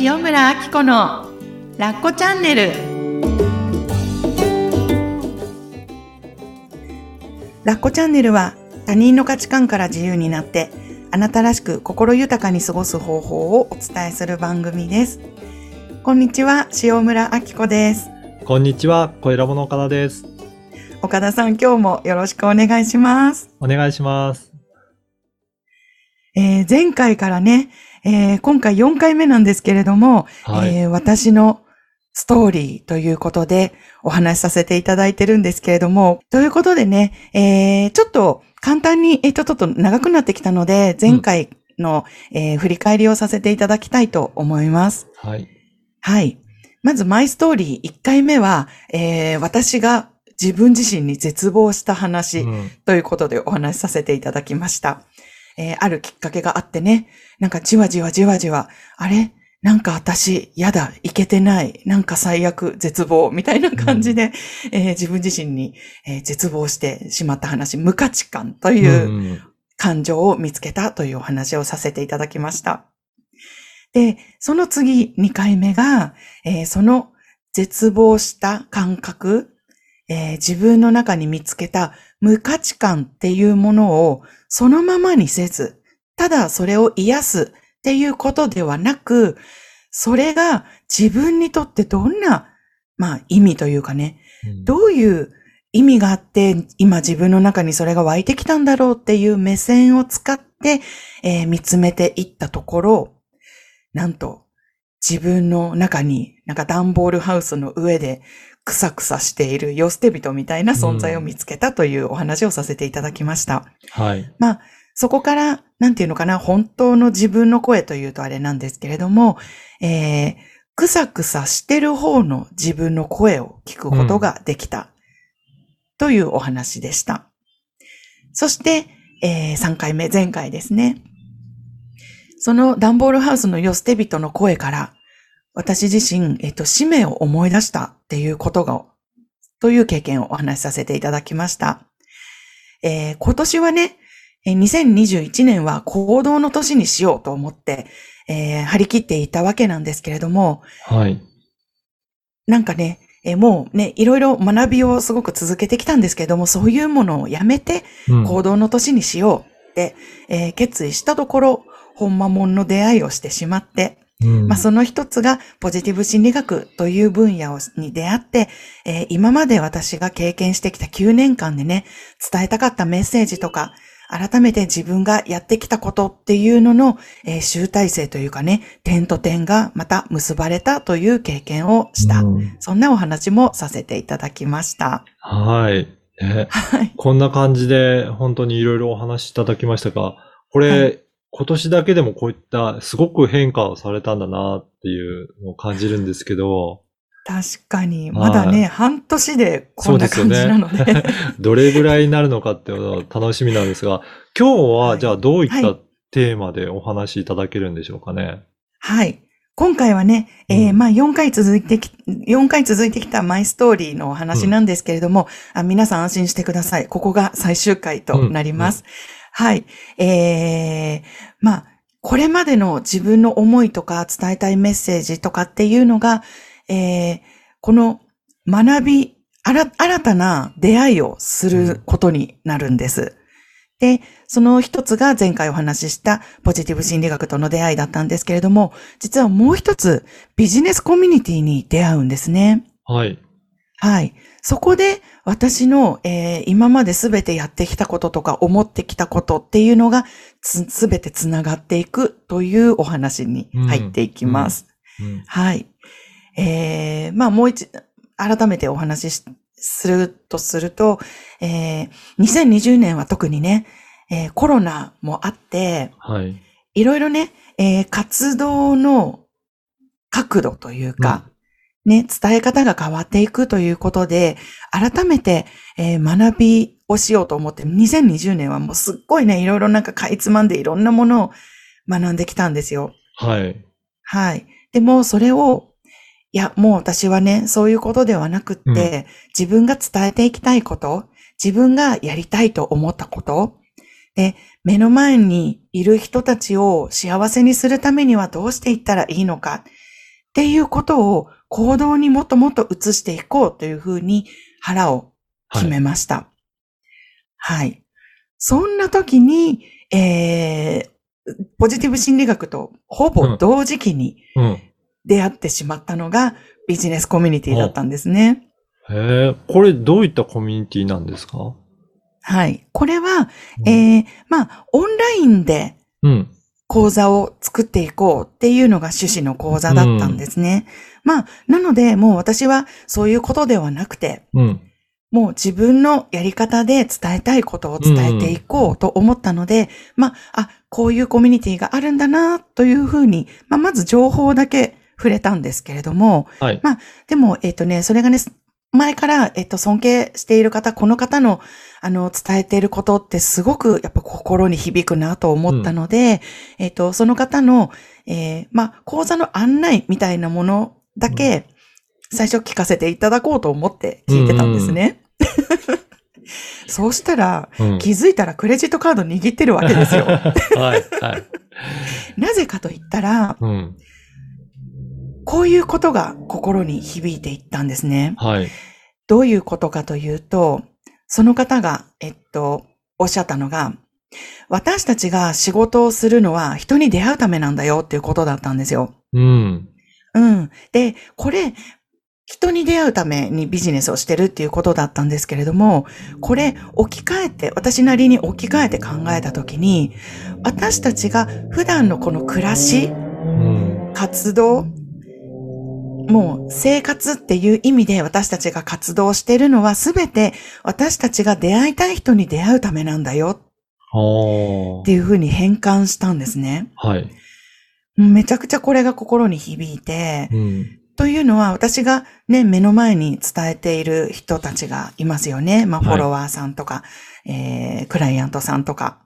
塩村あき子のラッコチャンネル。ラッコチャンネルは他人の価値観から自由になってあなたらしく心豊かに過ごす方法をお伝えする番組です。こんにちは塩村あき子です。こんにちは小ラボの岡田です。岡田さん今日もよろしくお願いします。お願いしますえー、前回からね、えー、今回4回目なんですけれども、はい、えー、私のストーリーということでお話しさせていただいてるんですけれども、ということでね、えー、ちょっと簡単に、えー、ちょっと長くなってきたので、前回の、うん、えー、振り返りをさせていただきたいと思います。はい。はい。まず、マイストーリー1回目は、えー、私が自分自身に絶望した話ということでお話しさせていただきました。えー、あるきっかけがあってね、なんかじわじわじわじわ、あれ？なんか私、やだ、いけてない、なんか最悪、絶望、みたいな感じで、うん、えー、自分自身に、えー、絶望してしまった話、無価値観という感情を見つけたというお話をさせていただきました。で、その次、2回目が、えー、その絶望した感覚、えー、自分の中に見つけた無価値観っていうものをそのままにせず、ただそれを癒すっていうことではなく、それが自分にとってどんな、まあ意味というかね、うん、どういう意味があって、今自分の中にそれが湧いてきたんだろうっていう目線を使って、えー、見つめていったところ、なんと自分の中になんか段ボールハウスの上でくさくさしている世捨て人みたいな存在を見つけたというお話をさせていただきました。うん、はい。まあ、そこから、なんていうのかな、本当の自分の声というとあれなんですけれども、えー、くさくさしてる方の自分の声を聞くことができた、うん、というお話でした。そして、えー、3回目、前回ですね。そのダンボールハウスの世捨て人の声から、私自身、えっと、使命を思い出したっていうことが、という経験をお話しさせていただきました。えー、今年はね、2021年は行動の年にしようと思って、えー、張り切っていたわけなんですけれども、はい。なんかね、えー、もうね、いろいろ学びをすごく続けてきたんですけれども、そういうものをやめて行動の年にしようって、うん、えー、決意したところ、ほんまもんの出会いをしてしまって、うん、まあ、その一つがポジティブ心理学という分野に出会って、えー、今まで私が経験してきた9年間でね、伝えたかったメッセージとか、改めて自分がやってきたことっていうのの、えー、集大成というかね、点と点がまた結ばれたという経験をした。うん、そんなお話もさせていただきました。はい。え はい、こんな感じで本当にいろいろお話しいただきましたが、これ、はい今年だけでもこういったすごく変化をされたんだなっていうのを感じるんですけど。確かに。まだね、半年でこんな感じなので。でね、どれぐらいになるのかっていうのは楽しみなんですが、今日はじゃあどういったテーマでお話しいただけるんでしょうかね。はい。今回はね、えー、まあ4回続いてき、4回続いてきたマイストーリーのお話なんですけれども、うん、あ皆さん安心してください。ここが最終回となります。うんうんはい。えー、まあ、これまでの自分の思いとか伝えたいメッセージとかっていうのが、えー、この学び、新たな出会いをすることになるんです。で、その一つが前回お話ししたポジティブ心理学との出会いだったんですけれども、実はもう一つビジネスコミュニティに出会うんですね。はい。はい。そこで私の、えー、今まで全てやってきたこととか思ってきたことっていうのがすべてつながっていくというお話に入っていきます。うんうんうん、はい。えー、まあもう一、改めてお話しするとすると、えー、2020年は特にね、えー、コロナもあって、はい。いろいろね、えー、活動の角度というか、ね、伝え方が変わっていくということで、改めて、えー、学びをしようと思って、2020年はもうすっごいね、いろいろなんかかいつまんでいろんなものを学んできたんですよ。はい。はい。でも、それを、いや、もう私はね、そういうことではなくって、うん、自分が伝えていきたいこと、自分がやりたいと思ったこと、で、目の前にいる人たちを幸せにするためにはどうしていったらいいのか、っていうことを行動にもっともっと移していこうというふうに腹を決めました。はい、はい。そんな時に、えー、ポジティブ心理学とほぼ同時期に出会ってしまったのがビジネスコミュニティだったんですね。へえ、これどういったコミュニティなんですか？はい。これは、うん、えー、まあ、オンラインで、講座を作っていこうっていうのが趣旨の講座だったんですね。うん、まあ、なので、もう私はそういうことではなくて、うん、もう自分のやり方で伝えたいことを伝えていこうと思ったので、まあ、あ、こういうコミュニティがあるんだな、というふうに、まあ、まず情報だけ触れたんですけれども、はい、まあ、でも、えっ、ー、とね、それがね、前から、えっと、尊敬している方、この方の、あの、伝えていることってすごく、やっぱ心に響くなと思ったので、うん、えっと、その方の、えー、まあ、講座の案内みたいなものだけ、最初聞かせていただこうと思って聞いてたんですね。そうしたら、うん、気づいたらクレジットカード握ってるわけですよ。はい、はい。なぜかと言ったら、うん、こういうことが心に響いていったんですね。はい。どういうことかというと、その方が、えっと、おっしゃったのが、私たちが仕事をするのは人に出会うためなんだよっていうことだったんですよ。うん。うん。で、これ、人に出会うためにビジネスをしてるっていうことだったんですけれども、これ置き換えて、私なりに置き換えて考えたときに、私たちが普段のこの暮らし、うん、活動、もう生活っていう意味で私たちが活動しているのはすべて私たちが出会いたい人に出会うためなんだよ。っていうふうに変換したんですね。はい。めちゃくちゃこれが心に響いて、うん、というのは私がね、目の前に伝えている人たちがいますよね。まあ、フォロワーさんとか、はい、えー、クライアントさんとか。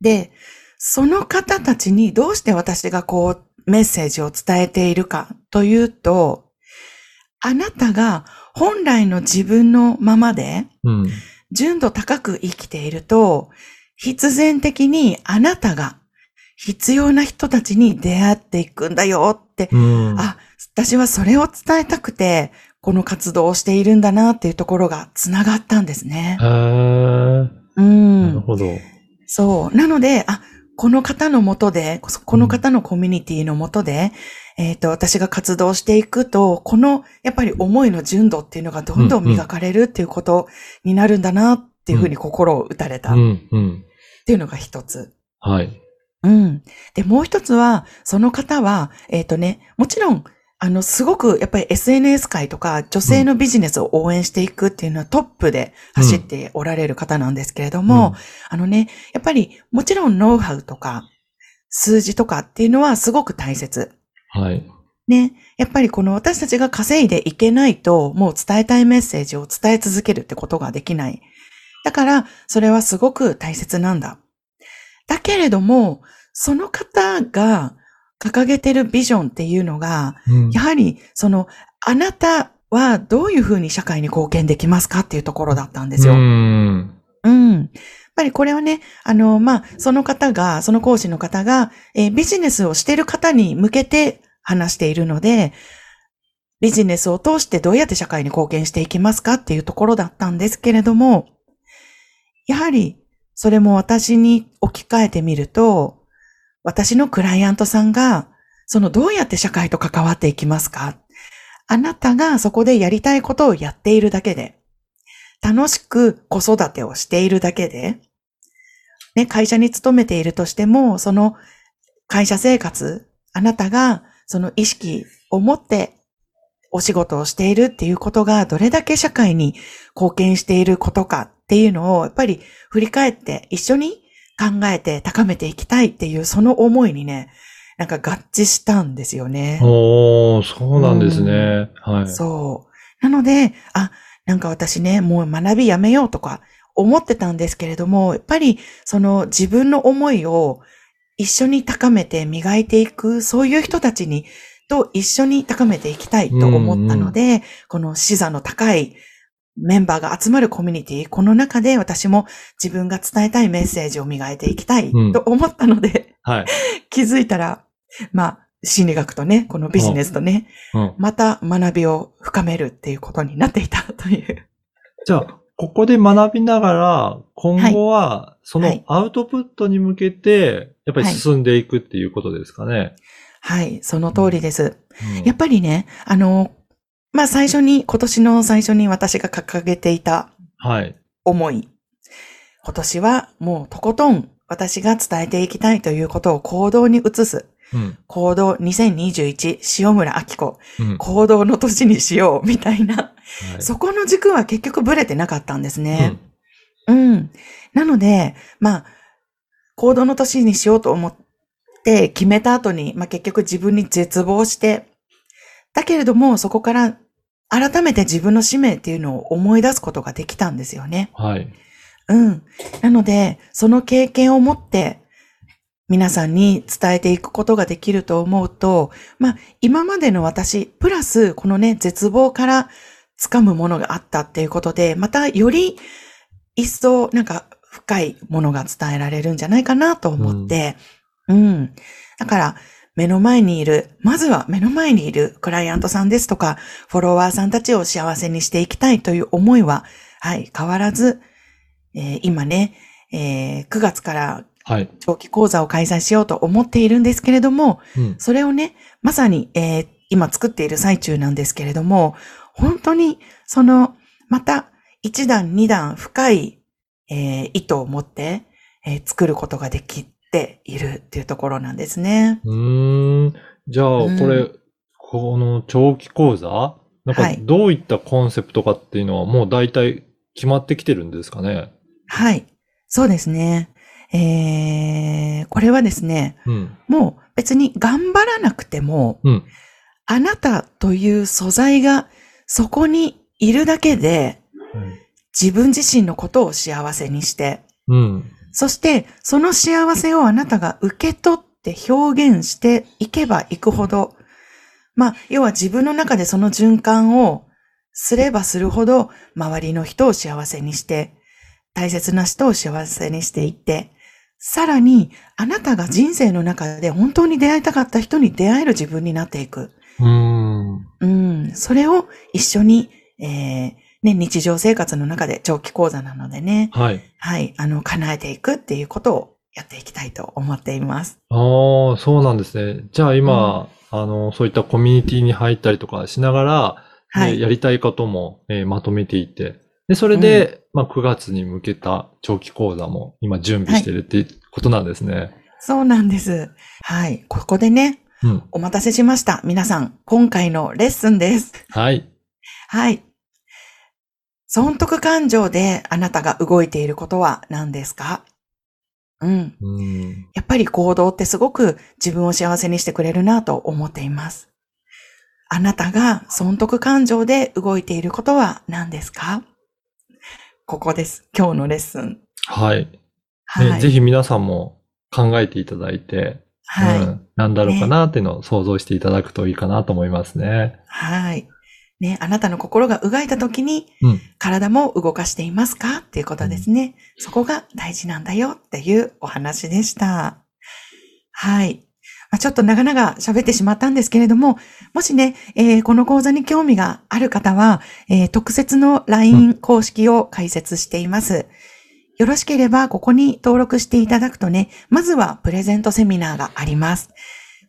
で、その方たちにどうして私がこうメッセージを伝えているかというと、あなたが本来の自分のままで、純度高く生きていると、必然的にあなたが必要な人たちに出会っていくんだよって、うん、あ、私はそれを伝えたくて、この活動をしているんだなっていうところが繋がったんですね。へうん。なるほど。そう。なので、あ、この方のもとで、この方のコミュニティのもとで、えっ、ー、と、私が活動していくと、この、やっぱり思いの純度っていうのがどんどん磨かれるっていうことになるんだなっていうふうに心を打たれた。っていうのが一つ。はい。うん。で、もう一つは、その方は、えっ、ー、とね、もちろん、あの、すごくやっぱり SNS 界とか女性のビジネスを応援していくっていうのはトップで走っておられる方なんですけれども、うん、あのね、やっぱりもちろんノウハウとか数字とかっていうのはすごく大切。はい。ね、やっぱりこの私たちが稼いでいけないと、もう伝えたいメッセージを伝え続けるってことができない。だから、それはすごく大切なんだ。だけれども、その方が掲げてるビジョンっていうのが、うん、やはり、その、あなたはどういうふうに社会に貢献できますかっていうところだったんですよ。うん。うん。やっぱりこれはね、あの、まあ、その方が、その講師の方が、えー、ビジネスをしている方に向けて話しているので、ビジネスを通してどうやって社会に貢献していきますかっていうところだったんですけれども、やはり、それも私に置き換えてみると、私のクライアントさんが、そのどうやって社会と関わっていきますか？あなたがそこでやりたいことをやっているだけで、楽しく子育てをしているだけで、ね、会社に勤めているとしても、その会社生活、あなたがその意識を持ってお仕事をしているっていうことがどれだけ社会に貢献していることかっていうのをやっぱり振り返って一緒に考えて高めていきたいっていうその思いにね、なんか合致したんですよね。おー、そうなんですね。うん、はい。そう。なので、あ、なんか私ね、もう学びやめようとか思ってたんですけれども、やっぱりその自分の思いを一緒に高めて磨いていく、そういう人たちに、と一緒に高めていきたいと思ったので、うんうん、この視座の高いメンバーが集まるコミュニティ、この中で私も自分が伝えたいメッセージを磨いていきたいと思ったので、うん、はい、気づいたら、まあ、心理学とね、このビジネスとね、うん。また学びを深めるっていうことになっていたという。じゃあ、ここで学びながら、今後は、そのはい。アウトプットに向けて、やっぱり進んでいくっていうことですかね。はい、その通りです。うん。やっぱりね、あの、まあ、最初に、今年の最初に私が掲げていたはい。思い。今年はもうとことん私が伝えていきたいということを行動に移す。うん。行動2021塩村明子。うん。行動の年にしようみたいな。はいそこの軸は結局ブレてなかったんですね。うん。なので、まあ、行動の年にしようと思って決めた後に、まあ結局自分に絶望して、だけれどもそこから改めて自分の使命っていうのを思い出すことができたんですよね。はい。うん。なので、その経験を持って、皆さんに伝えていくことができると思うと、まあ、今までの私、プラス、このね、絶望から掴むものがあったっていうことで、またより一層、なんか、深いものが伝えられるんじゃないかなと思って、うん。だから、目の前にいる、まずは目の前にいるクライアントさんですとか、フォロワーさんたちを幸せにしていきたいという思いは、はい、変わらず、えー今ね、えー9月からはい。長期講座を開催しようと思っているんですけれども、うん。それをね、まさに、えー今作っている最中なんですけれども、本当に、その、また、一段二段深い、えー意図を持って、えー作ることができているっていうところなんですね。うーん。じゃあ、うんこれ、この長期講座？なんかはい、どういったコンセプトかっていうのはもう大体決まってきてるんですかね？はい。そうですね。えーこれはですね、うん。もう別に頑張らなくても、うん。あなたという素材がそこにいるだけで、自分自身のことを幸せにして、うん。そしてその幸せをあなたが受け取って表現していけばいくほど、まあ、要は自分の中でその循環をすればするほど、周りの人を幸せにして、大切な人を幸せにしていって、さらに、あなたが人生の中で本当に出会いたかった人に出会える自分になっていく。うーん。うん、それを一緒に、えーね、日常生活の中で長期講座なのでね、はい。はい、あの、叶えていくっていうことをやっていきたいと思っています。ああ、そうなんですね。じゃあ今、あの、そういったコミュニティに入ったりとかしながら、はい。ねやりたいことも、えーまとめていて、で、それで、まあ、9月に向けた長期講座も今準備してるっていうことなんですね。そうなんです。はい。ここでね、うん。お待たせしました。皆さん、今回のレッスンです。はい。はい。損得感情であなたが動いていることは何ですか？うん。うん。やっぱり行動ってすごく自分を幸せにしてくれるなと思っています。あなたが損得感情で動いていることは何ですか？ここです。今日のレッスン。はい。はい。ねぜひ皆さんも考えていただいて、はい。うん、なんだろうかなっていうのを想像していただくといいかなと思いますね。はい。ね、あなたの心が動いた時に、うん体も動かしていますか？っていうことですね。そこが大事なんだよっていうお話でした。はい。まあ、ちょっと長々喋ってしまったんですけれども、もしね、えーこの講座に興味がある方は、えー特設の LINE 公式を開設しています。よろしければ、ここに登録していただくとね、まずはプレゼントセミナーがあります。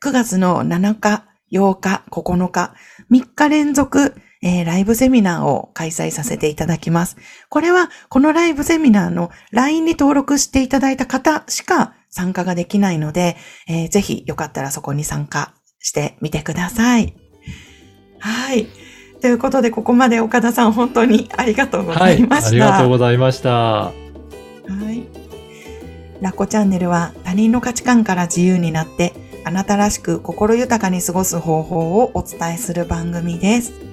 9月の7日、8日、9日、3日連続、えーライブセミナーを開催させていただきます。これは、このライブセミナーの LINE に登録していただいた方しか参加ができないので、えーぜひよかったらそこに参加してみてください。はい。ということで、ここまで岡田さん本当にありがとうごはい。ざいました。ありがとうございました。はい。ラッコチャンネルは他人の価値観から自由になってあなたらしく心豊かに過ごす方法をお伝えする番組です。